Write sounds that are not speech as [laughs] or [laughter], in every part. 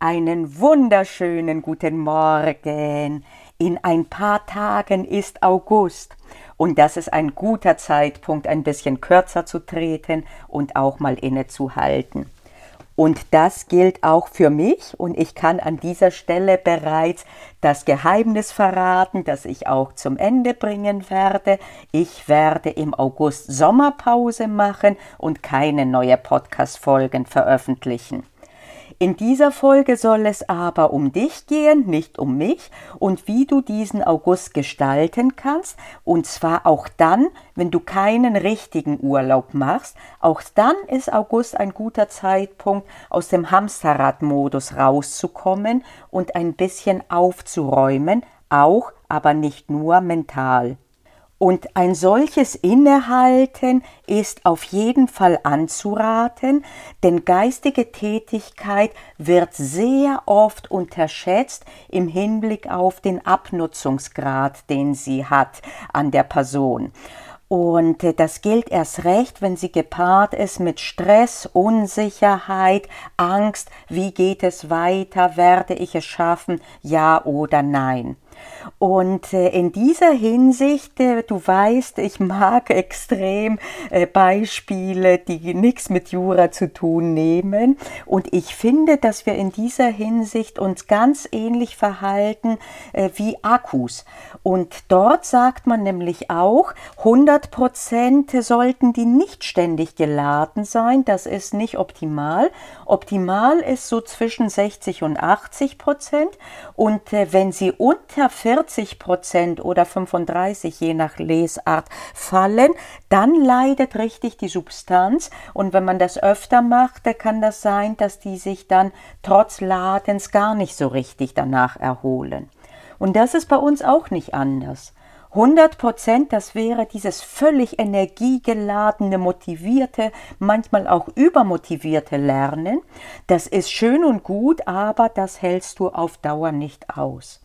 Einen wunderschönen guten Morgen. In ein paar Tagen ist August und das ist ein guter Zeitpunkt, ein bisschen kürzer zu treten und auch mal innezuhalten. Und das gilt auch für mich und ich kann an dieser Stelle bereits das Geheimnis verraten, das ich auch zum Ende bringen werde. Ich werde im August Sommerpause machen und keine neue Podcast-Folgen veröffentlichen. In dieser Folge soll es aber um dich gehen, nicht um mich und wie du diesen August gestalten kannst. Und zwar auch dann, wenn du keinen richtigen Urlaub machst. Auch dann ist August ein guter Zeitpunkt, aus dem Hamsterradmodus rauszukommen und ein bisschen aufzuräumen, auch, aber nicht nur mental. Und ein solches Innehalten ist auf jeden Fall anzuraten, denn geistige Tätigkeit wird sehr oft unterschätzt im Hinblick auf den Abnutzungsgrad, den sie hat an der Person. Und äh, das gilt erst recht, wenn sie gepaart ist mit Stress, Unsicherheit, Angst, wie geht es weiter, werde ich es schaffen, ja oder nein. Und äh, in dieser Hinsicht, äh, du weißt, ich mag [laughs] extrem äh, Beispiele, die nichts mit Jura zu tun nehmen. Und ich finde, dass wir in dieser Hinsicht uns ganz ähnlich verhalten wie Akkus. Und dort sagt man nämlich auch, 100 Prozent sollten die nicht ständig geladen sein. Das ist nicht optimal. Optimal ist so zwischen 60 und 80 Prozent. Und wenn sie unter 40 Prozent oder 35 je nach Lesart fallen, dann leidet richtig die Substanz. Und wenn man das öfter macht, dann kann das sein, dass die sich dann trotz Ladens gar nicht so richtig danach erholen. Und das ist bei uns auch nicht anders. 100 Prozent, das wäre dieses völlig energiegeladene, motivierte, manchmal auch übermotivierte Lernen. Das ist schön und gut, aber das hältst du auf Dauer nicht aus.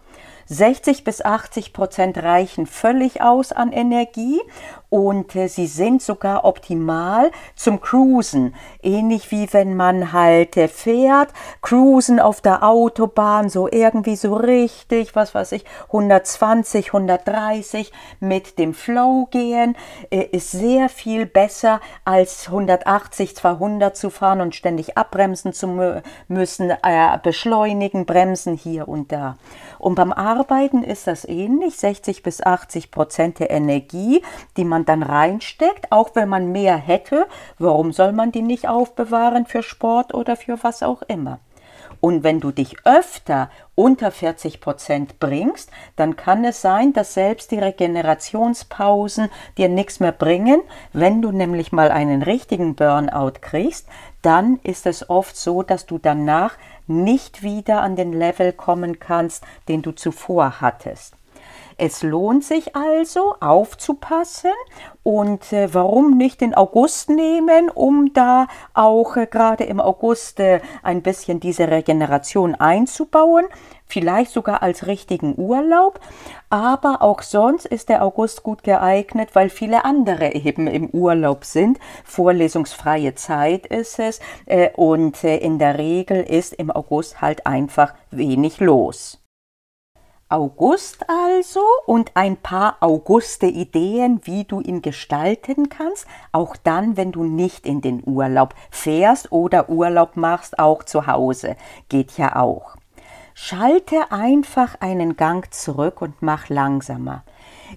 60 bis 80 Prozent reichen völlig aus an Energie und äh, sie sind sogar optimal zum Cruisen. Ähnlich wie wenn man halt äh, fährt, cruisen auf der Autobahn, so irgendwie so richtig, was weiß ich, 120, 130 mit dem Flow gehen, äh, ist sehr viel besser als 180, 200 zu fahren und ständig abbremsen zu müssen, äh, beschleunigen, bremsen hier und da. Und beim Arbeiten ist das ähnlich, 60 bis 80 Prozent der Energie, die man dann reinsteckt, auch wenn man mehr hätte, warum soll man die nicht aufbewahren für Sport oder für was auch immer? Und wenn du dich öfter unter 40 Prozent bringst, dann kann es sein, dass selbst die Regenerationspausen dir nichts mehr bringen. Wenn du nämlich mal einen richtigen Burnout kriegst, dann ist es oft so, dass du danach nicht wieder an den Level kommen kannst, den du zuvor hattest. Es lohnt sich also aufzupassen und äh, warum nicht den August nehmen, um da auch äh, gerade im August äh, ein bisschen diese Regeneration einzubauen, vielleicht sogar als richtigen Urlaub, aber auch sonst ist der August gut geeignet, weil viele andere eben im Urlaub sind. Vorlesungsfreie Zeit ist es äh, und äh, in der Regel ist im August halt einfach wenig los. August also und ein paar Auguste Ideen, wie du ihn gestalten kannst, auch dann, wenn du nicht in den Urlaub fährst oder Urlaub machst, auch zu Hause, geht ja auch. Schalte einfach einen Gang zurück und mach langsamer.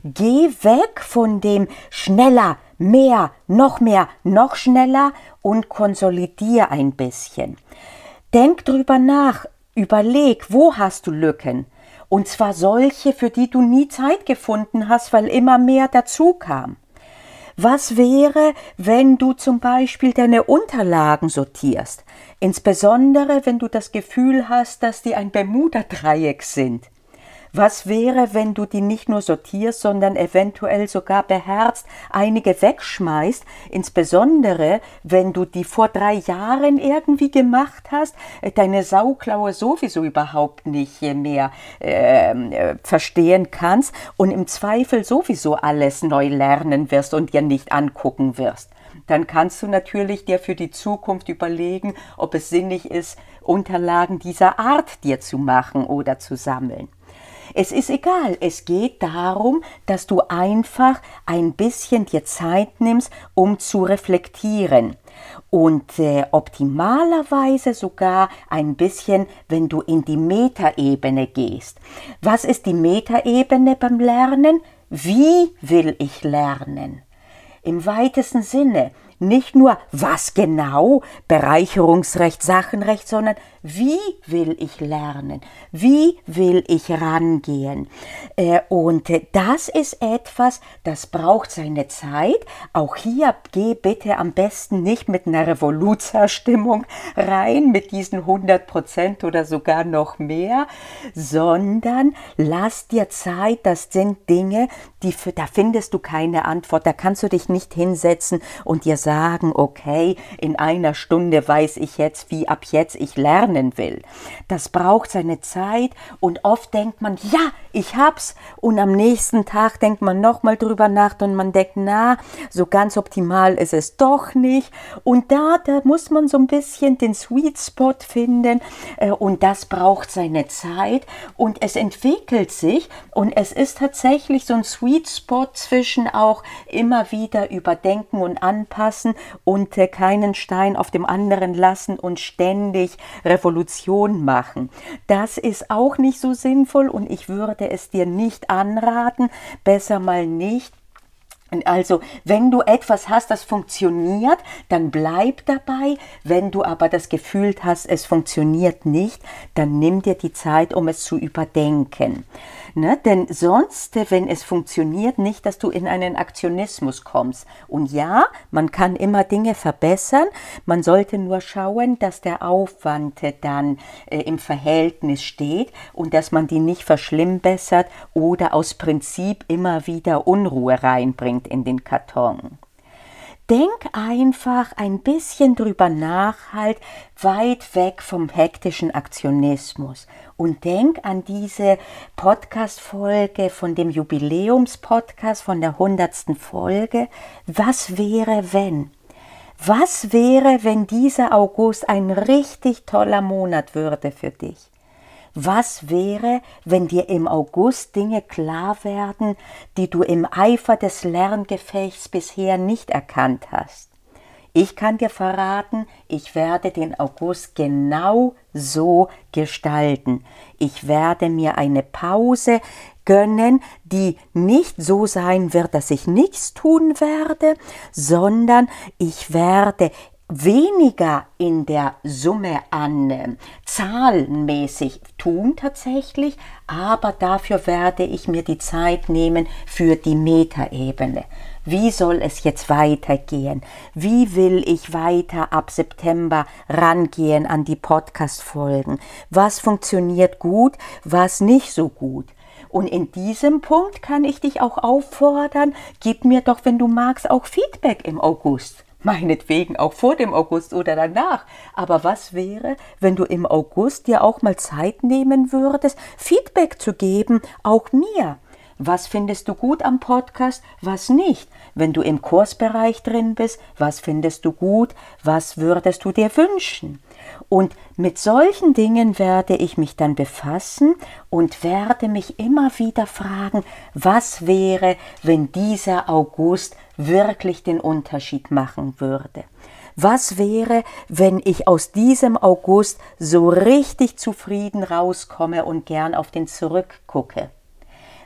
Geh weg von dem schneller, mehr, noch mehr, noch schneller und konsolidier ein bisschen. Denk drüber nach, überleg, wo hast du Lücken? Und zwar solche, für die du nie Zeit gefunden hast, weil immer mehr dazu kam. Was wäre, wenn du zum Beispiel deine Unterlagen sortierst? Insbesondere, wenn du das Gefühl hast, dass die ein Bermuda-Dreieck sind. Was wäre, wenn du die nicht nur sortierst, sondern eventuell sogar beherzt einige wegschmeißt, insbesondere wenn du die vor drei Jahren irgendwie gemacht hast, äh, deine Sauklaue sowieso überhaupt nicht mehr ähm, äh, verstehen kannst und im Zweifel sowieso alles neu lernen wirst und dir nicht angucken wirst dann kannst du natürlich dir für die Zukunft überlegen, ob es sinnig ist, Unterlagen dieser Art dir zu machen oder zu sammeln. Es ist egal, es geht darum, dass du einfach ein bisschen dir Zeit nimmst, um zu reflektieren. Und äh, optimalerweise sogar ein bisschen, wenn du in die Metaebene gehst. Was ist die Metaebene beim Lernen? Wie will ich lernen? Im weitesten Sinne, nicht nur was genau, Bereicherungsrecht, Sachenrecht, sondern wie will ich lernen? Wie will ich rangehen? Äh, und das ist etwas, das braucht seine Zeit. Auch hier geh bitte am besten nicht mit einer Revoluzerstimmung rein, mit diesen 100 Prozent oder sogar noch mehr, sondern lass dir Zeit. Das sind Dinge, die für, da findest du keine Antwort. Da kannst du dich nicht hinsetzen und dir sagen, okay, in einer Stunde weiß ich jetzt, wie ab jetzt ich lerne lernen will. Das braucht seine Zeit und oft denkt man, ja, ich hab's. Und am nächsten Tag denkt man nochmal drüber nach und man denkt, na, so ganz optimal ist es doch nicht. Und da, da muss man so ein bisschen den Sweet Spot finden äh, und das braucht seine Zeit. Und es entwickelt sich und es ist tatsächlich so ein Sweet Spot zwischen auch immer wieder überdenken und anpassen und äh, keinen Stein auf dem anderen lassen und ständig Revolution machen. Das ist auch nicht so sinnvoll und ich würde es dir nicht anraten, besser mal nicht also, wenn du etwas hast, das funktioniert, dann bleib dabei. Wenn du aber das Gefühl hast, es funktioniert nicht, dann nimm dir die Zeit, um es zu überdenken. Ne? Denn sonst, wenn es funktioniert, nicht, dass du in einen Aktionismus kommst. Und ja, man kann immer Dinge verbessern. Man sollte nur schauen, dass der Aufwand dann äh, im Verhältnis steht und dass man die nicht verschlimmbessert oder aus Prinzip immer wieder Unruhe reinbringt in den Karton. Denk einfach ein bisschen drüber nach, halt weit weg vom hektischen Aktionismus und denk an diese Podcast-Folge von dem Jubiläumspodcast von der hundertsten Folge. Was wäre, wenn? Was wäre, wenn dieser August ein richtig toller Monat würde für dich? Was wäre, wenn dir im August Dinge klar werden, die du im Eifer des Lerngefechts bisher nicht erkannt hast? Ich kann dir verraten, ich werde den August genau so gestalten. Ich werde mir eine Pause gönnen, die nicht so sein wird, dass ich nichts tun werde, sondern ich werde weniger in der Summe an äh, zahlenmäßig tun tatsächlich, aber dafür werde ich mir die Zeit nehmen für die Metaebene. Wie soll es jetzt weitergehen? Wie will ich weiter ab September rangehen an die Podcast-Folgen? Was funktioniert gut, was nicht so gut? Und in diesem Punkt kann ich dich auch auffordern, gib mir doch, wenn du magst, auch Feedback im August meinetwegen auch vor dem August oder danach. Aber was wäre, wenn du im August dir auch mal Zeit nehmen würdest, Feedback zu geben, auch mir? Was findest du gut am Podcast, was nicht? Wenn du im Kursbereich drin bist, was findest du gut, was würdest du dir wünschen? Und mit solchen Dingen werde ich mich dann befassen und werde mich immer wieder fragen, was wäre, wenn dieser August wirklich den Unterschied machen würde. Was wäre, wenn ich aus diesem August so richtig zufrieden rauskomme und gern auf den zurückgucke?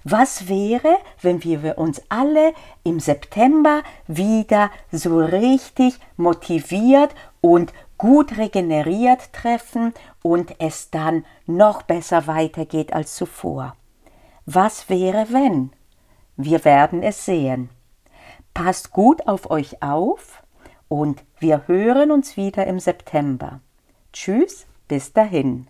Was wäre, wenn wir uns alle im September wieder so richtig motiviert und gut regeneriert treffen und es dann noch besser weitergeht als zuvor? Was wäre, wenn? Wir werden es sehen. Passt gut auf euch auf und wir hören uns wieder im September. Tschüss, bis dahin.